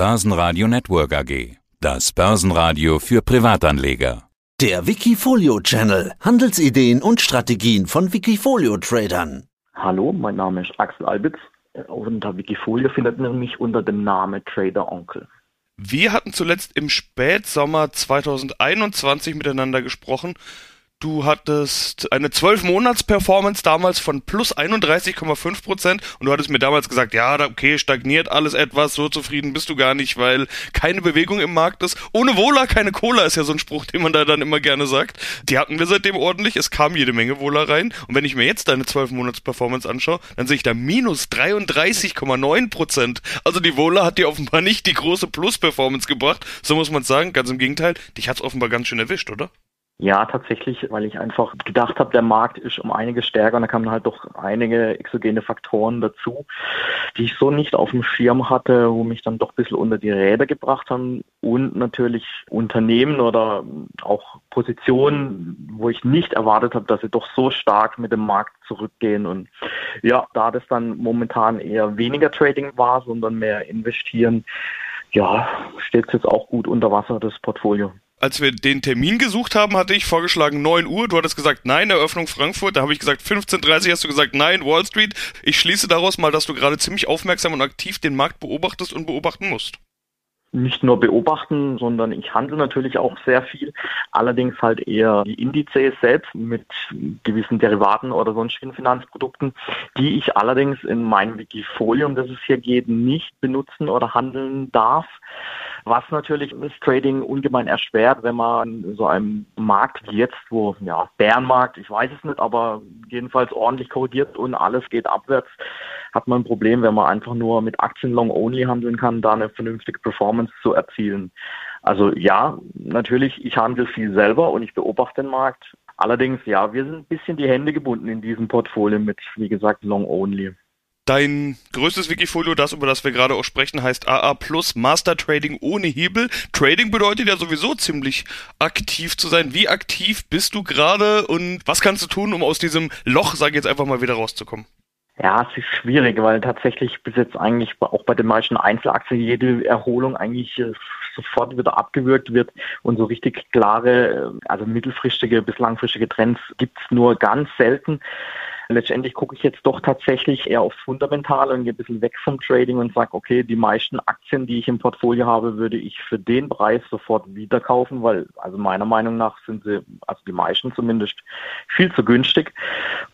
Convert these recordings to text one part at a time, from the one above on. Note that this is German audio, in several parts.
Börsenradio Network AG. Das Börsenradio für Privatanleger. Der Wikifolio Channel. Handelsideen und Strategien von Wikifolio Tradern. Hallo, mein Name ist Axel Albitz. Unter Wikifolio findet man mich unter dem Namen Trader Onkel. Wir hatten zuletzt im Spätsommer 2021 miteinander gesprochen Du hattest eine 12-Monats-Performance damals von plus 31,5 Prozent und du hattest mir damals gesagt, ja, okay, stagniert alles etwas, so zufrieden bist du gar nicht, weil keine Bewegung im Markt ist. Ohne Wohler keine Cola ist ja so ein Spruch, den man da dann immer gerne sagt. Die hatten wir seitdem ordentlich, es kam jede Menge Wohler rein und wenn ich mir jetzt deine 12-Monats-Performance anschaue, dann sehe ich da minus 33,9 Prozent. Also die Wohler hat dir offenbar nicht die große Plus-Performance gebracht, so muss man sagen, ganz im Gegenteil, dich hat's offenbar ganz schön erwischt, oder? Ja, tatsächlich, weil ich einfach gedacht habe, der Markt ist um einiges stärker und da kamen halt doch einige exogene Faktoren dazu, die ich so nicht auf dem Schirm hatte, wo mich dann doch ein bisschen unter die Räder gebracht haben. Und natürlich Unternehmen oder auch Positionen, wo ich nicht erwartet habe, dass sie doch so stark mit dem Markt zurückgehen. Und ja, da das dann momentan eher weniger Trading war, sondern mehr investieren, ja, steht es jetzt auch gut unter Wasser, das Portfolio als wir den Termin gesucht haben, hatte ich vorgeschlagen 9 Uhr. Du hattest gesagt, nein, Eröffnung Frankfurt. Da habe ich gesagt 15.30 hast du gesagt, nein, Wall Street. Ich schließe daraus mal, dass du gerade ziemlich aufmerksam und aktiv den Markt beobachtest und beobachten musst nicht nur beobachten, sondern ich handle natürlich auch sehr viel. Allerdings halt eher die Indizes selbst mit gewissen Derivaten oder sonstigen Finanzprodukten, die ich allerdings in meinem Wikifolio, um das es hier geht, nicht benutzen oder handeln darf was natürlich das Trading ungemein erschwert, wenn man in so einem Markt wie jetzt, wo, ja, Bärenmarkt, ich weiß es nicht, aber jedenfalls ordentlich korrigiert und alles geht abwärts, hat man ein Problem, wenn man einfach nur mit Aktien long-only handeln kann, da eine vernünftige Performance zu erzielen. Also ja, natürlich, ich handle viel selber und ich beobachte den Markt. Allerdings, ja, wir sind ein bisschen die Hände gebunden in diesem Portfolio mit, wie gesagt, long-only. Dein größtes Wikifolio, das über das wir gerade auch sprechen, heißt AA Plus Master Trading ohne Hebel. Trading bedeutet ja sowieso ziemlich aktiv zu sein. Wie aktiv bist du gerade und was kannst du tun, um aus diesem Loch, sage ich jetzt einfach mal, wieder rauszukommen? Ja, es ist schwierig, weil tatsächlich bis jetzt eigentlich auch bei den meisten Einzelaktien jede Erholung eigentlich äh, sofort wieder abgewürgt wird und so richtig klare, äh, also mittelfristige bis langfristige Trends gibt's nur ganz selten. Letztendlich gucke ich jetzt doch tatsächlich eher aufs Fundamentale und gehe ein bisschen weg vom Trading und sage, okay, die meisten Aktien, die ich im Portfolio habe, würde ich für den Preis sofort wieder kaufen, weil also meiner Meinung nach sind sie, also die meisten zumindest, viel zu günstig.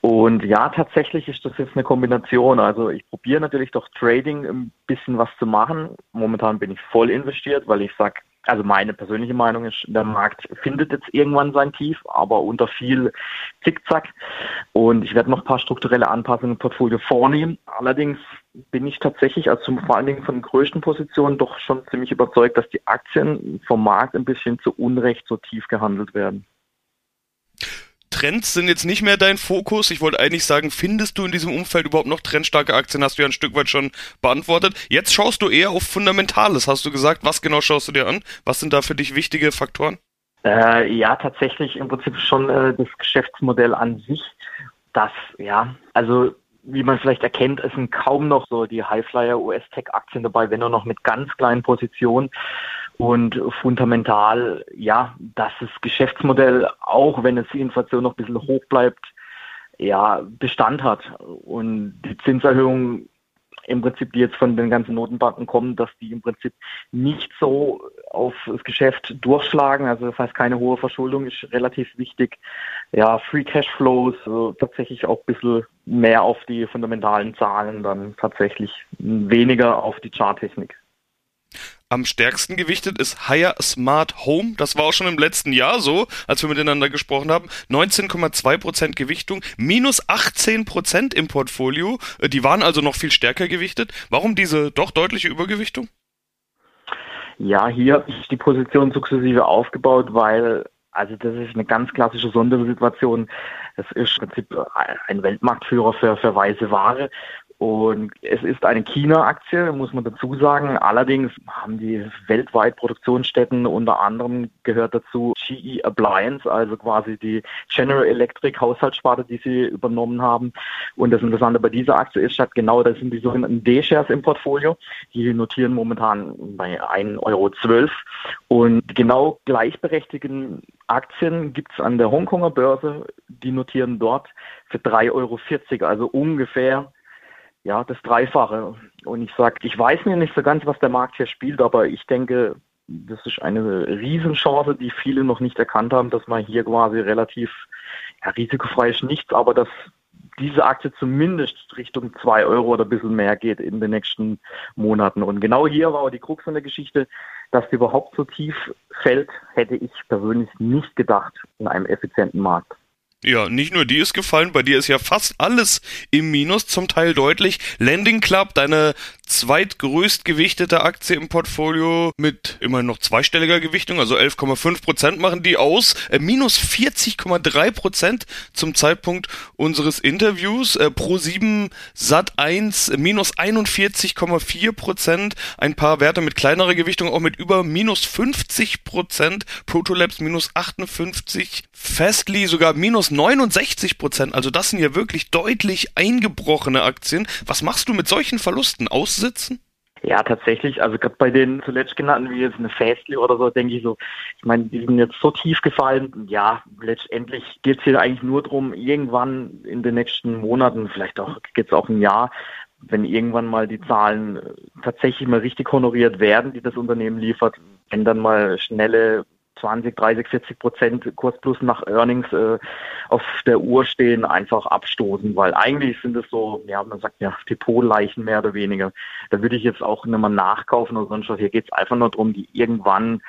Und ja, tatsächlich ist das jetzt eine Kombination. Also ich probiere natürlich doch Trading ein bisschen was zu machen. Momentan bin ich voll investiert, weil ich sage, also meine persönliche Meinung ist, der Markt findet jetzt irgendwann sein Tief, aber unter viel Zickzack. Und ich werde noch ein paar strukturelle Anpassungen im Portfolio vornehmen. Allerdings bin ich tatsächlich, also vor allen Dingen von den größten Positionen, doch schon ziemlich überzeugt, dass die Aktien vom Markt ein bisschen zu Unrecht so tief gehandelt werden. Trends sind jetzt nicht mehr dein Fokus. Ich wollte eigentlich sagen, findest du in diesem Umfeld überhaupt noch trendstarke Aktien? Hast du ja ein Stück weit schon beantwortet. Jetzt schaust du eher auf Fundamentales, hast du gesagt. Was genau schaust du dir an? Was sind da für dich wichtige Faktoren? Äh, ja, tatsächlich im Prinzip schon äh, das Geschäftsmodell an sich. Das, ja, also wie man vielleicht erkennt, es sind kaum noch so die Highflyer US-Tech-Aktien dabei, wenn nur noch mit ganz kleinen Positionen. Und fundamental, ja, dass das Geschäftsmodell, auch wenn es die Inflation noch ein bisschen hoch bleibt, ja, Bestand hat. Und die Zinserhöhung im Prinzip, die jetzt von den ganzen Notenbanken kommen, dass die im Prinzip nicht so auf das Geschäft durchschlagen. Also das heißt, keine hohe Verschuldung ist relativ wichtig. Ja, Free Cash Flows, also tatsächlich auch ein bisschen mehr auf die fundamentalen Zahlen, dann tatsächlich weniger auf die Charttechnik am stärksten gewichtet ist Higher Smart Home. Das war auch schon im letzten Jahr so, als wir miteinander gesprochen haben. 19,2% Gewichtung, minus 18% im Portfolio. Äh, die waren also noch viel stärker gewichtet. Warum diese doch deutliche Übergewichtung? Ja, hier habe ich die Position sukzessive aufgebaut, weil also das ist eine ganz klassische Sondersituation. Es ist im Prinzip ein Weltmarktführer für, für weiße Ware Und es ist eine China-Aktie, muss man dazu sagen. Allerdings haben die weltweit Produktionsstätten, unter anderem gehört dazu GE Appliance, also quasi die General Electric Haushaltssparte, die sie übernommen haben. Und das Interessante bei dieser Aktie ist, statt genau, das sind die sogenannten D-Shares im Portfolio. Die notieren momentan bei 1,12 Euro. Und genau gleichberechtigten Aktien gibt es an der Hongkonger Börse, die notieren dort für 3,40 Euro, also ungefähr ja, das Dreifache. Und ich sage, ich weiß mir nicht so ganz, was der Markt hier spielt, aber ich denke, das ist eine Riesenchance, die viele noch nicht erkannt haben, dass man hier quasi relativ ja, risikofrei ist nichts, aber dass diese Aktie zumindest Richtung 2 Euro oder ein bisschen mehr geht in den nächsten Monaten. Und genau hier war die Krux von der Geschichte, dass sie überhaupt so tief fällt, hätte ich persönlich nicht gedacht in einem effizienten Markt. Ja, nicht nur die ist gefallen, bei dir ist ja fast alles im Minus, zum Teil deutlich. Landing Club, deine zweitgrößt gewichtete Aktie im Portfolio mit immerhin noch zweistelliger Gewichtung, also 11,5 Prozent machen die aus, äh, minus 40,3 Prozent zum Zeitpunkt unseres Interviews, äh, Pro 7 Sat 1 äh, minus 41,4 Prozent, ein paar Werte mit kleinerer Gewichtung auch mit über minus 50 Prozent, Protolabs minus 58, Fastly sogar minus 69 Prozent, also das sind ja wirklich deutlich eingebrochene Aktien. Was machst du mit solchen Verlusten? Aussitzen? Ja, tatsächlich. Also gerade bei den zuletzt genannten, wie jetzt eine Fastly oder so, denke ich so, ich meine, die sind jetzt so tief gefallen. Ja, letztendlich geht es hier eigentlich nur darum, irgendwann in den nächsten Monaten, vielleicht auch es auch ein Jahr, wenn irgendwann mal die Zahlen tatsächlich mal richtig honoriert werden, die das Unternehmen liefert, wenn dann mal schnelle 20, 30, 40 Prozent Kurs plus nach Earnings äh, auf der Uhr stehen, einfach abstoßen, weil eigentlich sind es so, ja, man sagt ja Depotleichen mehr oder weniger. Da würde ich jetzt auch nicht mehr nachkaufen oder sonst was. Hier geht es einfach nur darum, die irgendwann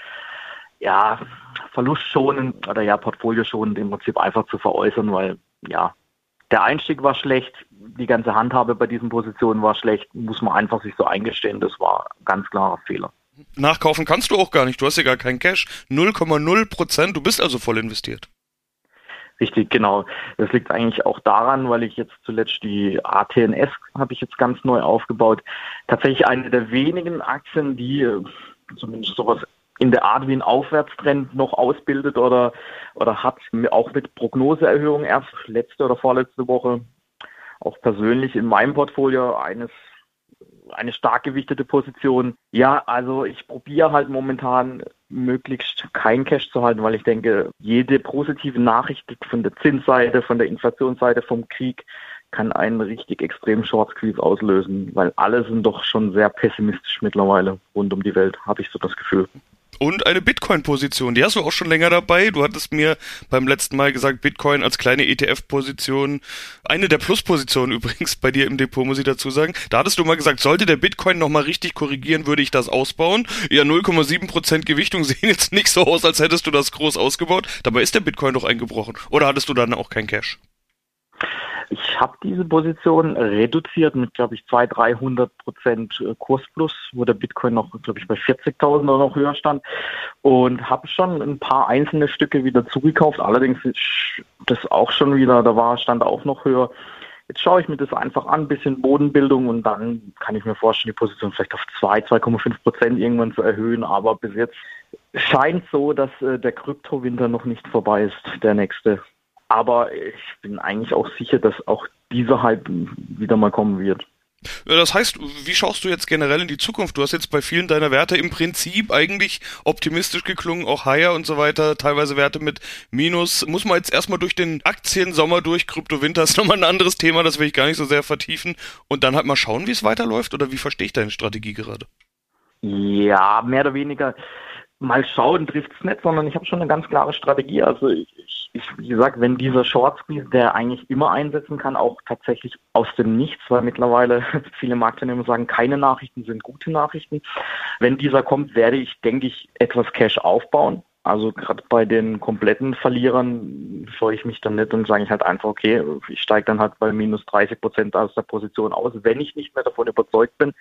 ja, verlustschonend oder ja, portfolioschonend im Prinzip einfach zu veräußern, weil ja, der Einstieg war schlecht, die ganze Handhabe bei diesen Positionen war schlecht, muss man einfach sich so eingestehen, das war ein ganz klarer Fehler. Nachkaufen kannst du auch gar nicht. Du hast ja gar keinen Cash. 0,0 Prozent. Du bist also voll investiert. Richtig, genau. Das liegt eigentlich auch daran, weil ich jetzt zuletzt die ATNS habe ich jetzt ganz neu aufgebaut. Tatsächlich eine der wenigen Aktien, die äh, zumindest sowas in der Art wie ein Aufwärtstrend noch ausbildet oder, oder hat, auch mit Prognoseerhöhung erst letzte oder vorletzte Woche auch persönlich in meinem Portfolio eines eine stark gewichtete Position. Ja, also ich probiere halt momentan möglichst kein Cash zu halten, weil ich denke, jede positive Nachricht von der Zinsseite, von der Inflationsseite, vom Krieg kann einen richtig extremen Short Squeeze auslösen, weil alle sind doch schon sehr pessimistisch mittlerweile rund um die Welt, habe ich so das Gefühl und eine Bitcoin-Position. Die hast du auch schon länger dabei. Du hattest mir beim letzten Mal gesagt, Bitcoin als kleine ETF-Position, eine der Plus-Positionen übrigens bei dir im Depot, muss ich dazu sagen. Da hattest du mal gesagt, sollte der Bitcoin nochmal richtig korrigieren, würde ich das ausbauen. Ja, 0,7% Gewichtung sehen jetzt nicht so aus, als hättest du das groß ausgebaut. Dabei ist der Bitcoin doch eingebrochen. Oder hattest du dann auch kein Cash? Habe diese Position reduziert mit, glaube ich, 200, 300 Prozent äh, Kursplus, wo der Bitcoin noch, glaube ich, bei 40.000 oder noch höher stand und habe schon ein paar einzelne Stücke wieder zugekauft. Allerdings ist das auch schon wieder, da war stand auch noch höher. Jetzt schaue ich mir das einfach an, bisschen Bodenbildung und dann kann ich mir vorstellen, die Position vielleicht auf 2, 2,5 Prozent irgendwann zu erhöhen. Aber bis jetzt scheint so, dass äh, der Kryptowinter noch nicht vorbei ist, der nächste. Aber ich bin eigentlich auch sicher, dass auch dieser Hype wieder mal kommen wird. Das heißt, wie schaust du jetzt generell in die Zukunft? Du hast jetzt bei vielen deiner Werte im Prinzip eigentlich optimistisch geklungen, auch higher und so weiter, teilweise Werte mit Minus. Muss man jetzt erstmal durch den Aktiensommer durch, Kryptowinter ist nochmal ein anderes Thema, das will ich gar nicht so sehr vertiefen. Und dann halt mal schauen, wie es weiterläuft oder wie verstehe ich deine Strategie gerade? Ja, mehr oder weniger mal schauen trifft es nicht, sondern ich habe schon eine ganz klare Strategie. Also ich, ich, wie gesagt, wenn dieser Short Squeeze, der eigentlich immer einsetzen kann, auch tatsächlich aus dem Nichts, weil mittlerweile viele Marktteilnehmer sagen, keine Nachrichten sind gute Nachrichten. Wenn dieser kommt, werde ich, denke ich, etwas Cash aufbauen. Also gerade bei den kompletten Verlierern freue ich mich dann nicht und sage ich halt einfach, okay, ich steige dann halt bei minus 30 Prozent aus der Position aus, wenn ich nicht mehr davon überzeugt bin.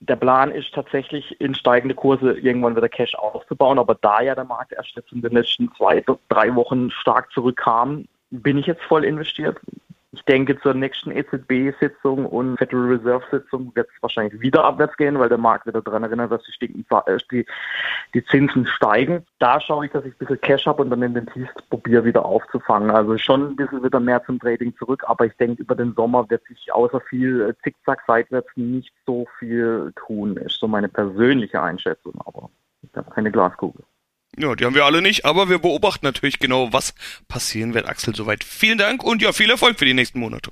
Der Plan ist tatsächlich in steigende Kurse irgendwann wieder Cash aufzubauen, aber da ja der Markt erst jetzt in den letzten zwei, drei Wochen stark zurückkam, bin ich jetzt voll investiert. Ich denke, zur nächsten EZB-Sitzung und Federal Reserve-Sitzung wird es wahrscheinlich wieder abwärts gehen, weil der Markt wieder daran erinnert, dass die, die, die Zinsen steigen. Da schaue ich, dass ich ein bisschen Cash habe und dann in den Tiefs probiere wieder aufzufangen. Also schon ein bisschen wieder mehr zum Trading zurück, aber ich denke, über den Sommer wird sich außer viel äh, Zickzack seitwärts nicht so viel tun, ist so meine persönliche Einschätzung, aber ich habe keine Glaskugel. Ja, die haben wir alle nicht, aber wir beobachten natürlich genau, was passieren wird. Axel, soweit vielen Dank und ja, viel Erfolg für die nächsten Monate.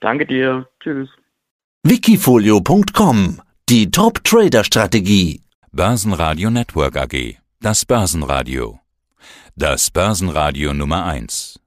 Danke dir. Tschüss. Wikifolio.com Die Top-Trader-Strategie. Börsenradio Network AG. Das Börsenradio. Das Börsenradio Nummer 1.